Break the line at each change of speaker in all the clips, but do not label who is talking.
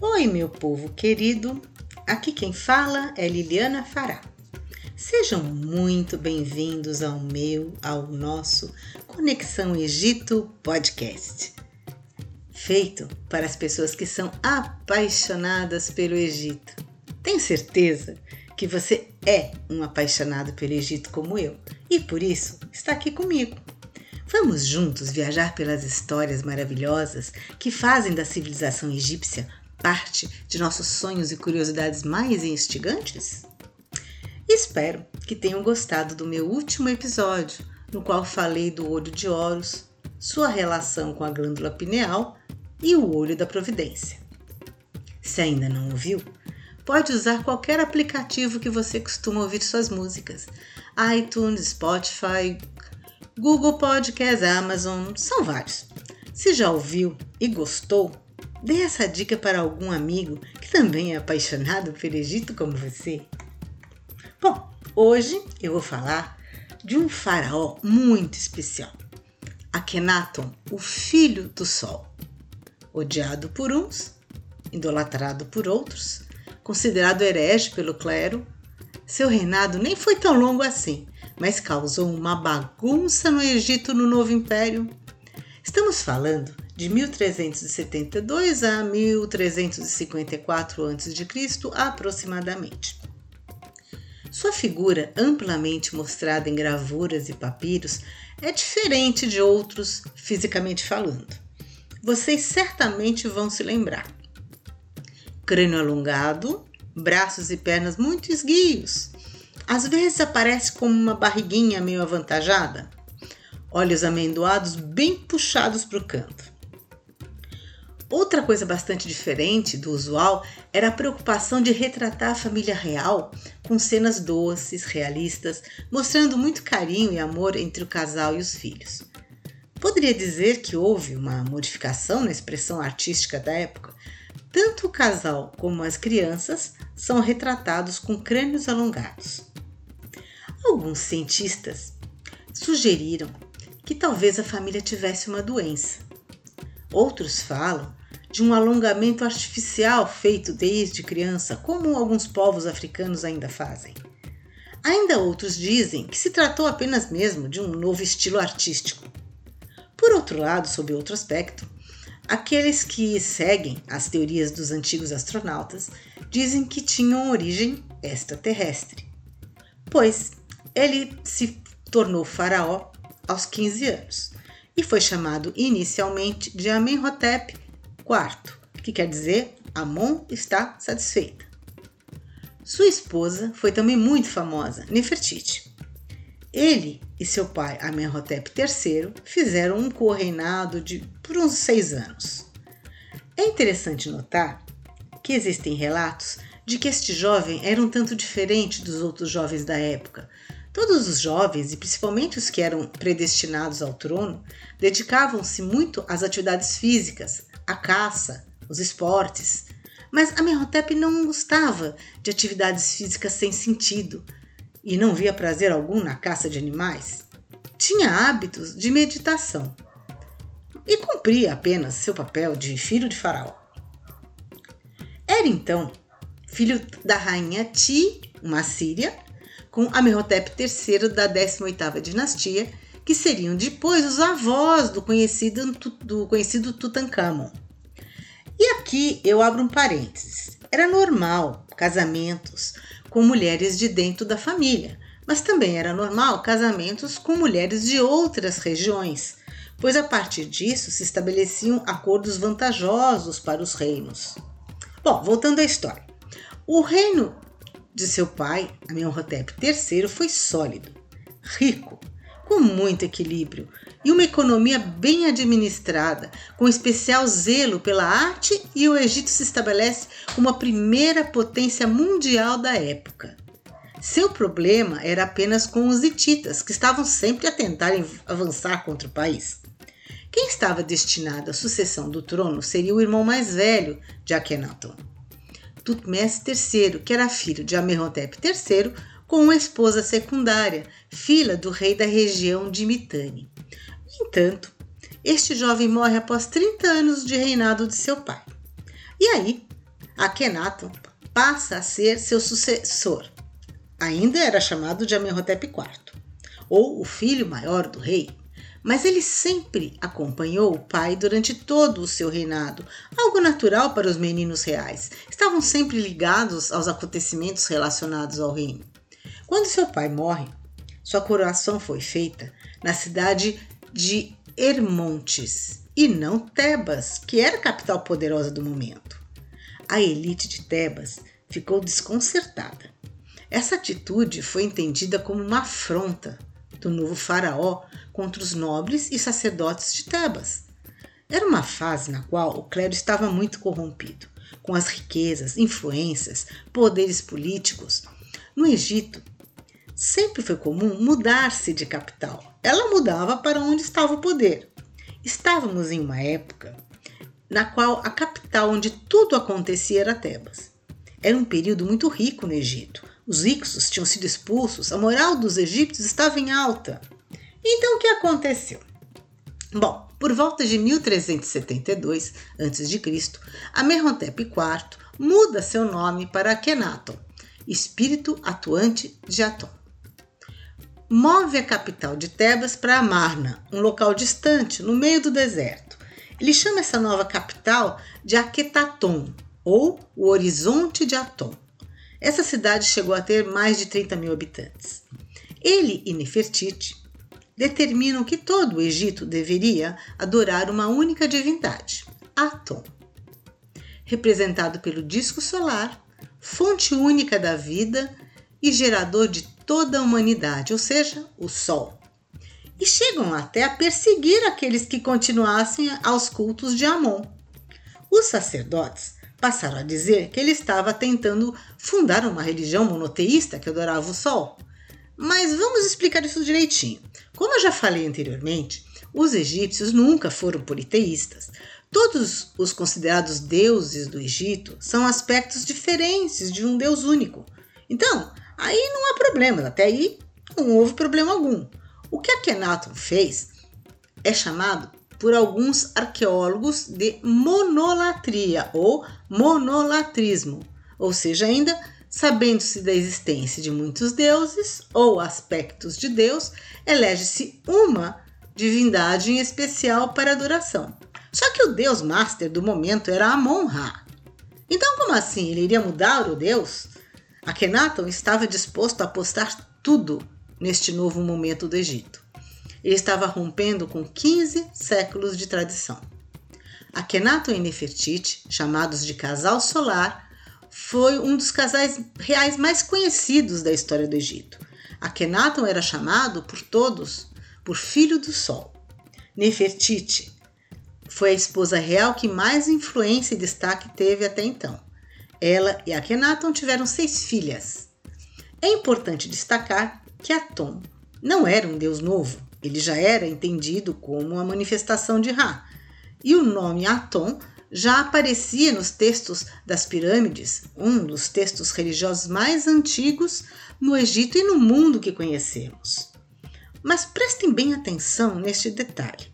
Oi, meu povo querido. Aqui quem fala é Liliana Fará. Sejam muito bem-vindos ao meu, ao nosso Conexão Egito Podcast. Feito para as pessoas que são apaixonadas pelo Egito. Tenho certeza que você é um apaixonado pelo Egito como eu e por isso está aqui comigo. Vamos juntos viajar pelas histórias maravilhosas que fazem da civilização egípcia parte de nossos sonhos e curiosidades mais instigantes? Espero que tenham gostado do meu último episódio, no qual falei do olho de Horus, sua relação com a glândula pineal e o olho da providência. Se ainda não ouviu, pode usar qualquer aplicativo que você costuma ouvir suas músicas. iTunes, Spotify, Google Podcast, Amazon, são vários. Se já ouviu e gostou, dê essa dica para algum amigo que também é apaixonado pelo Egito como você. Bom, hoje eu vou falar de um faraó muito especial, Akhenaton, o filho do sol. Odiado por uns, idolatrado por outros, considerado herege pelo clero, seu reinado nem foi tão longo assim, mas causou uma bagunça no Egito no Novo Império. Estamos falando de 1372 a 1354 a.C., aproximadamente. Sua figura, amplamente mostrada em gravuras e papiros, é diferente de outros fisicamente falando. Vocês certamente vão se lembrar crânio alongado, braços e pernas muito esguios. Às vezes aparece como uma barriguinha meio avantajada, olhos amendoados bem puxados para o canto. Outra coisa bastante diferente do usual era a preocupação de retratar a família real com cenas doces, realistas, mostrando muito carinho e amor entre o casal e os filhos. Poderia dizer que houve uma modificação na expressão artística da época, tanto o casal como as crianças são retratados com crânios alongados. Alguns cientistas sugeriram que talvez a família tivesse uma doença. Outros falam de um alongamento artificial feito desde criança, como alguns povos africanos ainda fazem. Ainda outros dizem que se tratou apenas mesmo de um novo estilo artístico. Por outro lado, sob outro aspecto, Aqueles que seguem as teorias dos antigos astronautas dizem que tinham origem extraterrestre, pois ele se tornou faraó aos 15 anos e foi chamado inicialmente de Amenhotep IV, que quer dizer Amon está satisfeita. Sua esposa foi também muito famosa, Nefertiti. Ele e seu pai Amenhotep III fizeram um co-reinado de por uns seis anos. É interessante notar que existem relatos de que este jovem era um tanto diferente dos outros jovens da época. Todos os jovens, e principalmente os que eram predestinados ao trono, dedicavam-se muito às atividades físicas, à caça, os esportes. Mas Amenhotep não gostava de atividades físicas sem sentido, e não via prazer algum na caça de animais, tinha hábitos de meditação e cumpria apenas seu papel de filho de Faraó. Era então filho da rainha Ti, uma síria, com Amenhotep III da 18ª dinastia, que seriam depois os avós do conhecido, do conhecido Tutankhamon. E aqui eu abro um parênteses. Era normal casamentos com mulheres de dentro da família, mas também era normal casamentos com mulheres de outras regiões, pois a partir disso se estabeleciam acordos vantajosos para os reinos. Bom, voltando à história. O reino de seu pai, Amenhotep III, foi sólido, rico, com muito equilíbrio e uma economia bem administrada, com especial zelo pela arte, e o Egito se estabelece como a primeira potência mundial da época. Seu problema era apenas com os hititas, que estavam sempre a tentar avançar contra o país. Quem estava destinado à sucessão do trono seria o irmão mais velho de Akhenaton, Tutmés III, que era filho de Amenhotep III, com uma esposa secundária, filha do rei da região de Mitanni. No entanto, este jovem morre após 30 anos de reinado de seu pai. E aí, Akhenaton passa a ser seu sucessor. Ainda era chamado de Amenhotep IV, ou o filho maior do rei, mas ele sempre acompanhou o pai durante todo o seu reinado, algo natural para os meninos reais. Estavam sempre ligados aos acontecimentos relacionados ao reino. Quando seu pai morre, sua coroação foi feita na cidade de Hermontes e não Tebas, que era a capital poderosa do momento. A elite de Tebas ficou desconcertada. Essa atitude foi entendida como uma afronta do novo faraó contra os nobres e sacerdotes de Tebas. Era uma fase na qual o clero estava muito corrompido, com as riquezas, influências, poderes políticos. No Egito, sempre foi comum mudar-se de capital. Ela mudava para onde estava o poder. Estávamos em uma época na qual a capital onde tudo acontecia era Tebas. Era um período muito rico no Egito. Os ricos tinham sido expulsos, a moral dos egípcios estava em alta. Então o que aconteceu? Bom, por volta de 1372 a.C., Amenhotep IV muda seu nome para Akhenaton, espírito atuante de Atom. Move a capital de Tebas para Amarna, um local distante, no meio do deserto. Ele chama essa nova capital de Aquetaton, ou o Horizonte de Atom. Essa cidade chegou a ter mais de 30 mil habitantes. Ele e Nefertiti determinam que todo o Egito deveria adorar uma única divindade, Atom, representado pelo disco solar, fonte única da vida e gerador de toda a humanidade, ou seja, o Sol. E chegam até a perseguir aqueles que continuassem aos cultos de Amon. Os sacerdotes passaram a dizer que ele estava tentando fundar uma religião monoteísta que adorava o Sol. Mas vamos explicar isso direitinho. Como eu já falei anteriormente, os egípcios nunca foram politeístas. Todos os considerados deuses do Egito são aspectos diferentes de um deus único. Então, aí não há problema, até aí não houve problema algum. O que Akhenaton fez é chamado por alguns arqueólogos de monolatria ou monolatrismo, ou seja, ainda Sabendo-se da existência de muitos deuses ou aspectos de Deus, elege-se uma divindade em especial para adoração. Só que o deus master do momento era Amon-Ra. Então, como assim? Ele iria mudar o deus? Akhenaton estava disposto a apostar tudo neste novo momento do Egito. Ele estava rompendo com 15 séculos de tradição. Akhenaton e Nefertiti, chamados de casal solar, foi um dos casais reais mais conhecidos da história do Egito. Akhenaton era chamado por todos por Filho do Sol. Nefertiti foi a esposa real que mais influência e destaque teve até então. Ela e Akhenaton tiveram seis filhas. É importante destacar que Atom não era um deus novo, ele já era entendido como a manifestação de Ra. E o nome Atom já aparecia nos textos das pirâmides, um dos textos religiosos mais antigos no Egito e no mundo que conhecemos. Mas prestem bem atenção neste detalhe.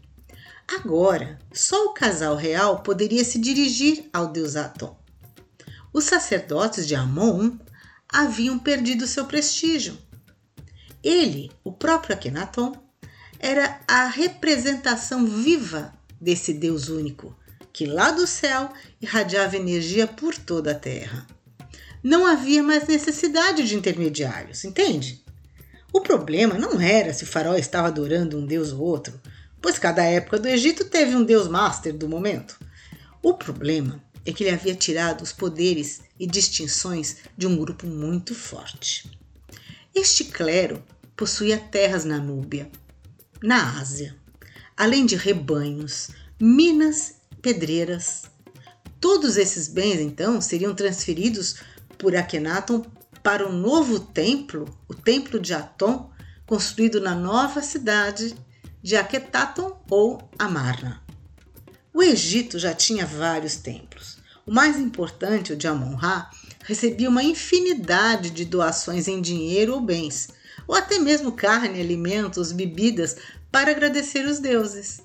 Agora, só o casal real poderia se dirigir ao deus Atom. Os sacerdotes de Amon haviam perdido seu prestígio. Ele, o próprio Akhenaton, era a representação viva desse Deus único, que lá do céu irradiava energia por toda a terra. Não havia mais necessidade de intermediários, entende? O problema não era se o faraó estava adorando um deus ou outro, pois cada época do Egito teve um deus master do momento. O problema é que ele havia tirado os poderes e distinções de um grupo muito forte. Este clero possuía terras na Núbia, na Ásia, além de rebanhos, minas pedreiras. Todos esses bens, então, seriam transferidos por Akhenaton para o novo templo, o Templo de Atom, construído na nova cidade de Akhetaton ou Amarna. O Egito já tinha vários templos. O mais importante, o de Amon-Ra, recebia uma infinidade de doações em dinheiro ou bens, ou até mesmo carne, alimentos, bebidas, para agradecer os deuses.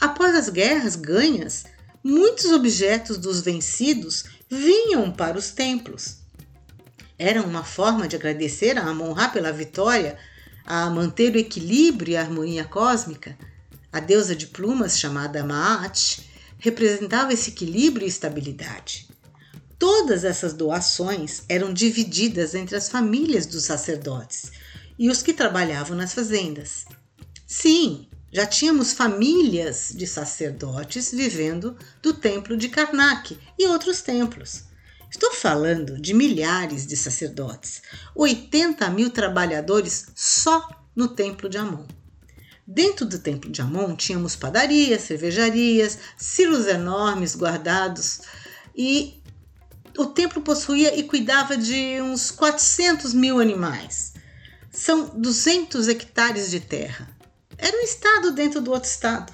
Após as guerras ganhas, muitos objetos dos vencidos vinham para os templos. Era uma forma de agradecer a Amon-Ra pela vitória, a manter o equilíbrio e a harmonia cósmica. A deusa de plumas, chamada Maat, representava esse equilíbrio e estabilidade. Todas essas doações eram divididas entre as famílias dos sacerdotes e os que trabalhavam nas fazendas. Sim, já tínhamos famílias de sacerdotes vivendo do templo de Karnak e outros templos. Estou falando de milhares de sacerdotes, 80 mil trabalhadores só no templo de Amon. Dentro do templo de Amon tínhamos padarias, cervejarias, silos enormes guardados e o templo possuía e cuidava de uns 400 mil animais. São 200 hectares de terra. Era um estado dentro do outro estado.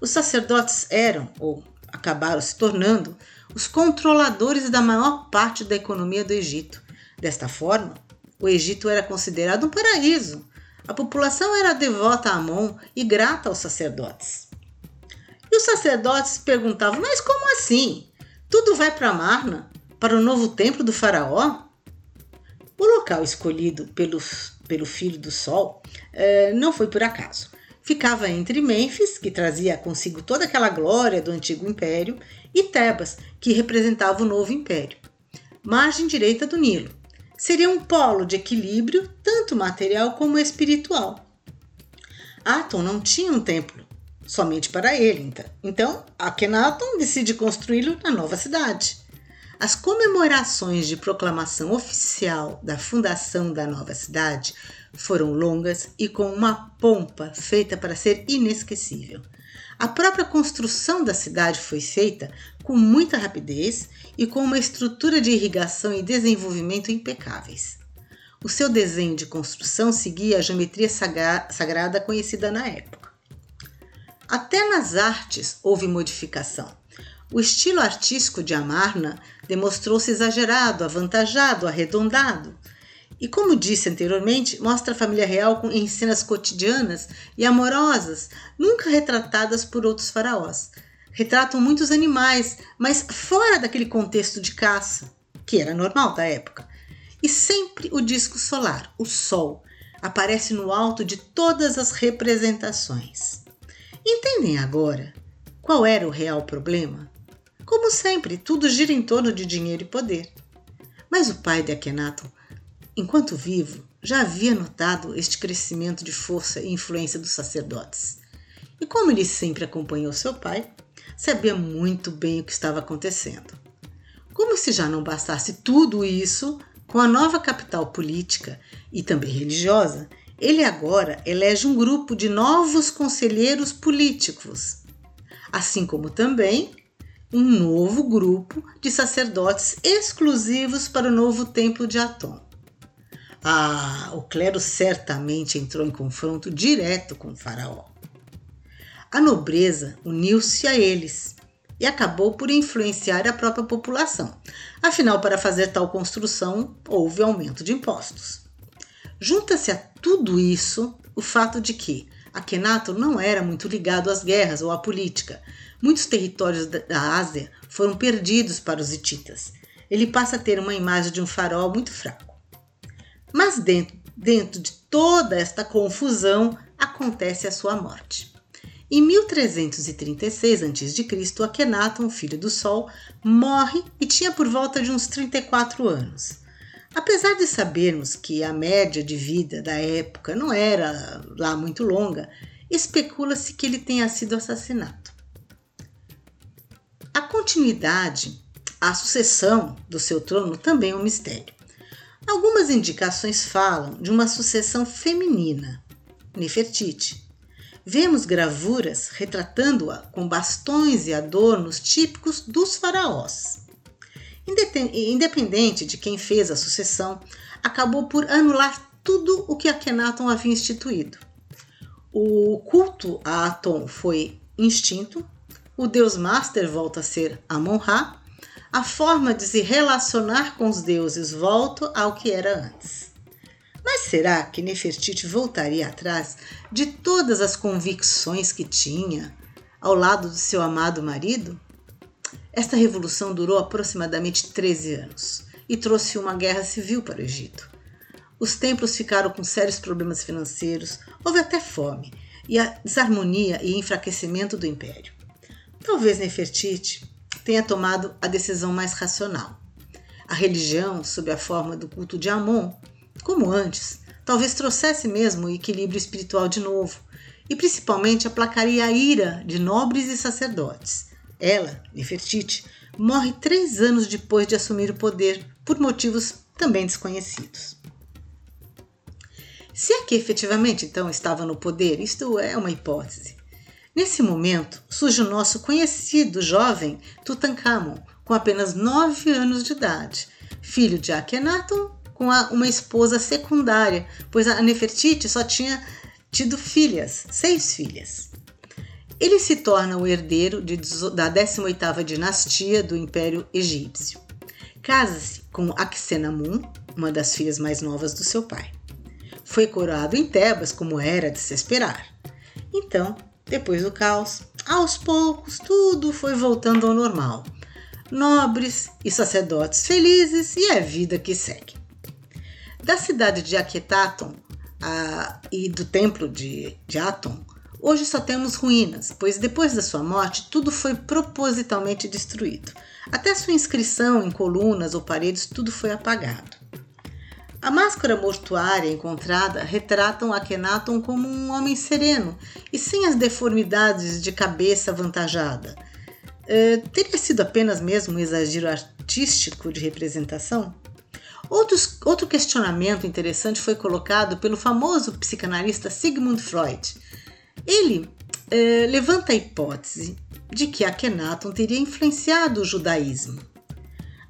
Os sacerdotes eram, ou acabaram se tornando, os controladores da maior parte da economia do Egito. Desta forma, o Egito era considerado um paraíso. A população era devota a Amon e grata aos sacerdotes. E os sacerdotes perguntavam: Mas como assim? Tudo vai para Marna, para o novo templo do Faraó? O local escolhido pelo, pelo filho do sol eh, não foi por acaso. Ficava entre Mênfis, que trazia consigo toda aquela glória do antigo império, e Tebas, que representava o novo império. Margem direita do Nilo. Seria um polo de equilíbrio, tanto material como espiritual. Atom não tinha um templo somente para ele. Então, então Akhenaton decide construí-lo na nova cidade. As comemorações de proclamação oficial da fundação da nova cidade foram longas e com uma pompa feita para ser inesquecível. A própria construção da cidade foi feita com muita rapidez e com uma estrutura de irrigação e desenvolvimento impecáveis. O seu desenho de construção seguia a geometria sagrada conhecida na época. Até nas artes houve modificação. O estilo artístico de Amarna demonstrou-se exagerado, avantajado, arredondado. E como disse anteriormente, mostra a família real em cenas cotidianas e amorosas, nunca retratadas por outros faraós. Retratam muitos animais, mas fora daquele contexto de caça, que era normal da época. E sempre o disco solar, o Sol, aparece no alto de todas as representações. Entendem agora qual era o real problema? Como sempre, tudo gira em torno de dinheiro e poder. Mas o pai de Akhenaton, enquanto vivo, já havia notado este crescimento de força e influência dos sacerdotes. E como ele sempre acompanhou seu pai, sabia muito bem o que estava acontecendo. Como se já não bastasse tudo isso, com a nova capital política e também religiosa, ele agora elege um grupo de novos conselheiros políticos, assim como também um novo grupo de sacerdotes exclusivos para o novo templo de Atom. Ah, o clero certamente entrou em confronto direto com o faraó. A nobreza uniu-se a eles e acabou por influenciar a própria população. Afinal, para fazer tal construção, houve aumento de impostos. Junta-se a tudo isso o fato de que Akhenaton não era muito ligado às guerras ou à política. Muitos territórios da Ásia foram perdidos para os hititas. Ele passa a ter uma imagem de um farol muito fraco. Mas dentro, dentro de toda esta confusão acontece a sua morte. Em 1336 a.C., Akhenaton, filho do Sol, morre e tinha por volta de uns 34 anos. Apesar de sabermos que a média de vida da época não era lá muito longa, especula-se que ele tenha sido assassinado. A continuidade, a sucessão do seu trono também é um mistério. Algumas indicações falam de uma sucessão feminina, Nefertiti. Vemos gravuras retratando-a com bastões e adornos típicos dos faraós independente de quem fez a sucessão, acabou por anular tudo o que Akhenaton havia instituído. O culto a Aton foi extinto, o deus master volta a ser Amon-Ra, a forma de se relacionar com os deuses volta ao que era antes. Mas será que Nefertiti voltaria atrás de todas as convicções que tinha ao lado do seu amado marido? Esta revolução durou aproximadamente 13 anos e trouxe uma guerra civil para o Egito. Os templos ficaram com sérios problemas financeiros, houve até fome e a desarmonia e enfraquecimento do império. Talvez Nefertiti tenha tomado a decisão mais racional. A religião, sob a forma do culto de Amon, como antes, talvez trouxesse mesmo o equilíbrio espiritual de novo e principalmente aplacaria a ira de nobres e sacerdotes. Ela, Nefertiti, morre três anos depois de assumir o poder por motivos também desconhecidos. Se é que efetivamente então estava no poder, isto é uma hipótese. Nesse momento surge o nosso conhecido jovem Tutankhamon, com apenas nove anos de idade, filho de Akhenaton com a, uma esposa secundária, pois a Nefertiti só tinha tido filhas, seis filhas. Ele se torna o herdeiro de, da 18ª dinastia do Império Egípcio. Casa-se com Aksenamun, uma das filhas mais novas do seu pai. Foi coroado em Tebas, como era de se esperar. Então, depois do caos, aos poucos tudo foi voltando ao normal. Nobres e sacerdotes felizes e a vida que segue. Da cidade de Aquetaton e do templo de, de Aton, hoje só temos ruínas, pois depois da sua morte tudo foi propositalmente destruído. Até sua inscrição em colunas ou paredes, tudo foi apagado. A máscara mortuária encontrada retratam Akhenaton como um homem sereno e sem as deformidades de cabeça avantajada. Uh, teria sido apenas mesmo um exagero artístico de representação? Outros, outro questionamento interessante foi colocado pelo famoso psicanalista Sigmund Freud. Ele eh, levanta a hipótese de que Akhenaton teria influenciado o judaísmo.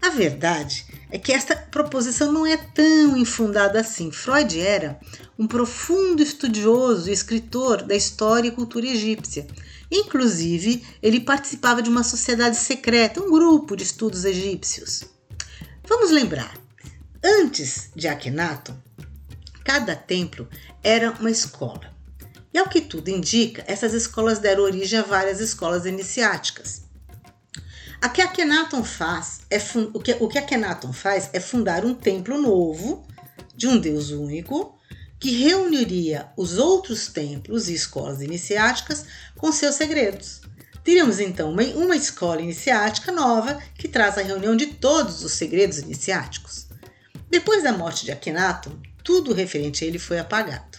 A verdade é que esta proposição não é tão infundada assim. Freud era um profundo estudioso e escritor da história e cultura egípcia. Inclusive, ele participava de uma sociedade secreta, um grupo de estudos egípcios. Vamos lembrar, Antes de Akhenaton, cada templo era uma escola. E ao que tudo indica, essas escolas deram origem a várias escolas iniciáticas. A que faz é o, que, o que faz é fundar um templo novo de um Deus único que reuniria os outros templos e escolas iniciáticas com seus segredos. Teríamos então uma, uma escola iniciática nova que traz a reunião de todos os segredos iniciáticos. Depois da morte de Akhenaton, tudo referente a ele foi apagado.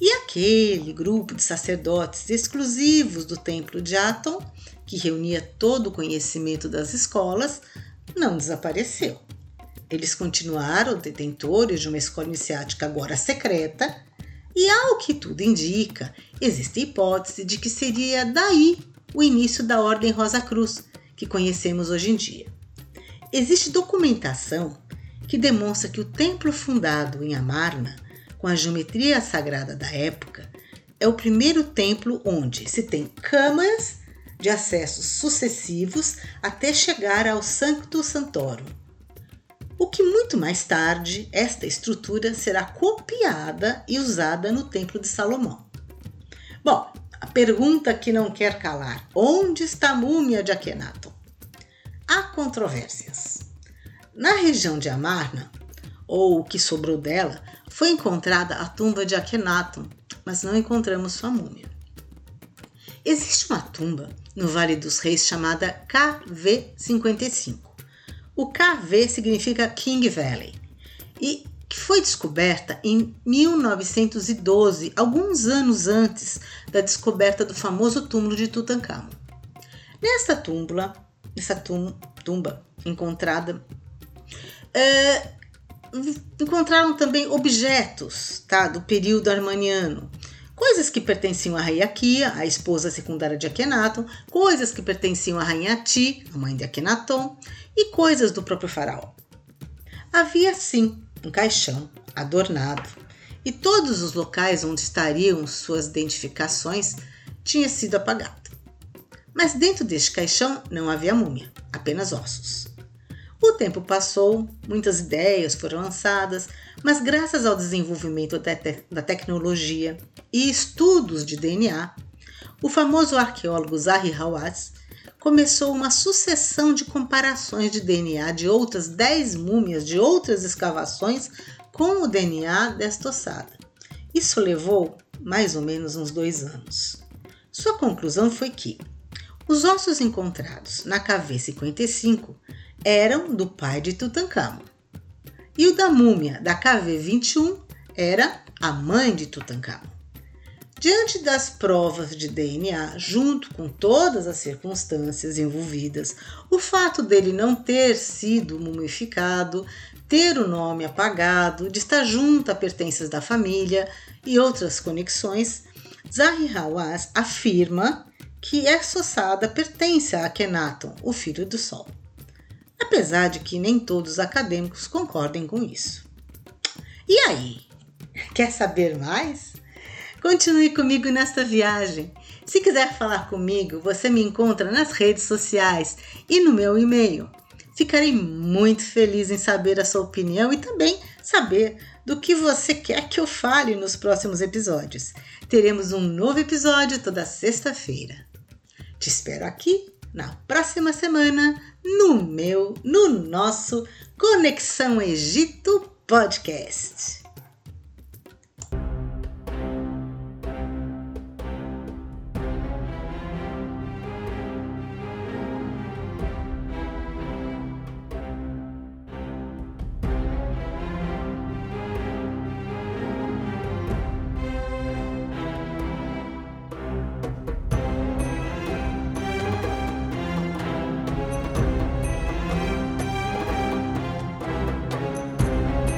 E aquele grupo de sacerdotes exclusivos do templo de Aton, que reunia todo o conhecimento das escolas, não desapareceu. Eles continuaram detentores de uma escola iniciática agora secreta, e ao que tudo indica, existe a hipótese de que seria daí o início da Ordem Rosa Cruz, que conhecemos hoje em dia. Existe documentação que demonstra que o templo fundado em Amarna, com a geometria sagrada da época, é o primeiro templo onde se tem câmaras de acessos sucessivos até chegar ao Sancto Santorum. O que muito mais tarde esta estrutura será copiada e usada no Templo de Salomão. Bom, a pergunta que não quer calar: onde está a múmia de Akhenaton? Há controvérsias. Na região de Amarna, ou o que sobrou dela, foi encontrada a tumba de Akhenaton, mas não encontramos sua múmia. Existe uma tumba no Vale dos Reis chamada KV55. O KV significa King Valley e que foi descoberta em 1912, alguns anos antes da descoberta do famoso túmulo de Tutankhamon. Nesta nessa tum, tumba encontrada Uh, encontraram também objetos tá, do período armaniano, coisas que pertenciam à rainha Kia, a esposa secundária de Akhenaton, coisas que pertenciam à rainha Ti, a mãe de Akhenaton, e coisas do próprio faraó. Havia sim um caixão adornado, e todos os locais onde estariam suas identificações tinha sido apagado. Mas dentro deste caixão não havia múmia, apenas ossos. O tempo passou, muitas ideias foram lançadas, mas graças ao desenvolvimento da, te da tecnologia e estudos de DNA, o famoso arqueólogo Zahi Hawass começou uma sucessão de comparações de DNA de outras 10 múmias de outras escavações com o DNA desta ossada. Isso levou mais ou menos uns dois anos. Sua conclusão foi que os ossos encontrados na KV-55 eram do pai de Tutankhamon e o da múmia da KV-21 era a mãe de Tutankhamon. Diante das provas de DNA, junto com todas as circunstâncias envolvidas, o fato dele não ter sido mumificado, ter o nome apagado, de estar junto a pertences da família e outras conexões, Zahi Hawass afirma que essa ossada pertence a Akhenaton, o filho do Sol. Apesar de que nem todos os acadêmicos concordem com isso. E aí? Quer saber mais? Continue comigo nesta viagem. Se quiser falar comigo, você me encontra nas redes sociais e no meu e-mail. Ficarei muito feliz em saber a sua opinião e também saber do que você quer que eu fale nos próximos episódios. Teremos um novo episódio toda sexta-feira. Te espero aqui na próxima semana no meu, no nosso Conexão Egito Podcast.